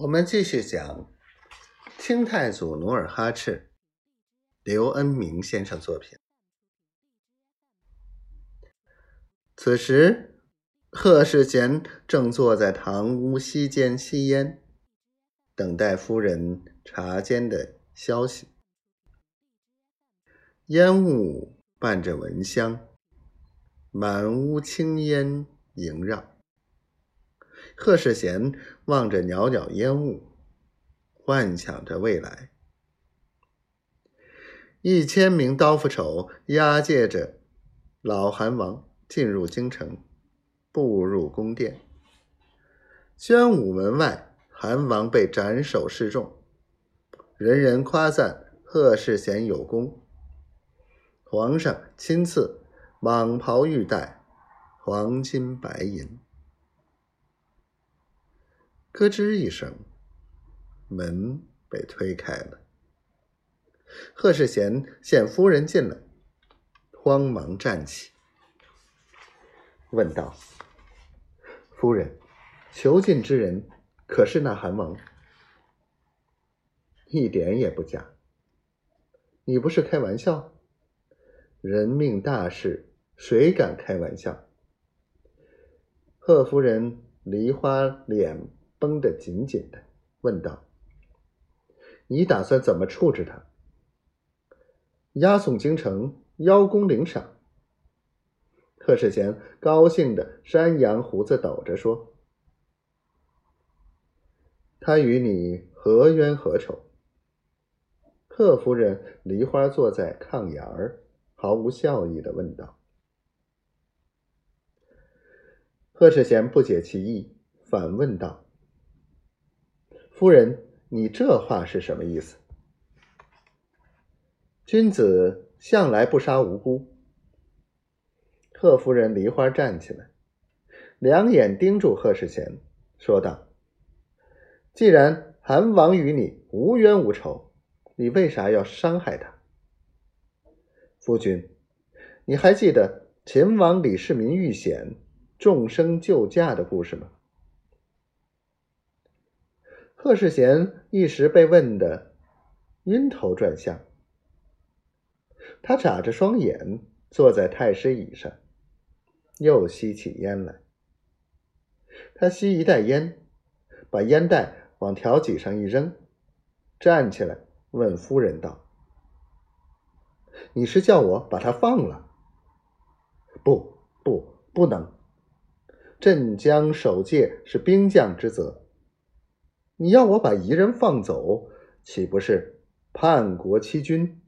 我们继续讲清太祖努尔哈赤，刘恩明先生作品。此时，贺世贤正坐在堂屋西间吸烟，等待夫人茶间的消息。烟雾伴着蚊香，满屋青烟萦绕。贺世贤望着袅袅烟雾，幻想着未来。一千名刀斧手押解着老韩王进入京城，步入宫殿。宣武门外，韩王被斩首示众，人人夸赞贺世贤有功。皇上亲赐蟒袍玉带，黄金白银。咯吱一声，门被推开了。贺世贤见夫人进来，慌忙站起，问道：“夫人，囚禁之人可是那韩王？”一点也不假。你不是开玩笑？人命大事，谁敢开玩笑？贺夫人梨花脸。绷得紧紧的，问道：“你打算怎么处置他？”押送京城，邀功领赏。贺世贤高兴的山羊胡子抖着说：“他与你何冤何仇？”贺夫人梨花坐在炕沿儿，毫无笑意的问道。贺世贤不解其意，反问道。夫人，你这话是什么意思？君子向来不杀无辜。贺夫人梨花站起来，两眼盯住贺世贤，说道：“既然韩王与你无冤无仇，你为啥要伤害他？夫君，你还记得秦王李世民遇险，众生救驾的故事吗？”贺世贤一时被问得晕头转向，他眨着双眼坐在太师椅上，又吸起烟来。他吸一袋烟，把烟袋往条几上一扔，站起来问夫人道：“你是叫我把他放了？不不，不能！镇江守戒是兵将之责。”你要我把彝人放走，岂不是叛国欺君？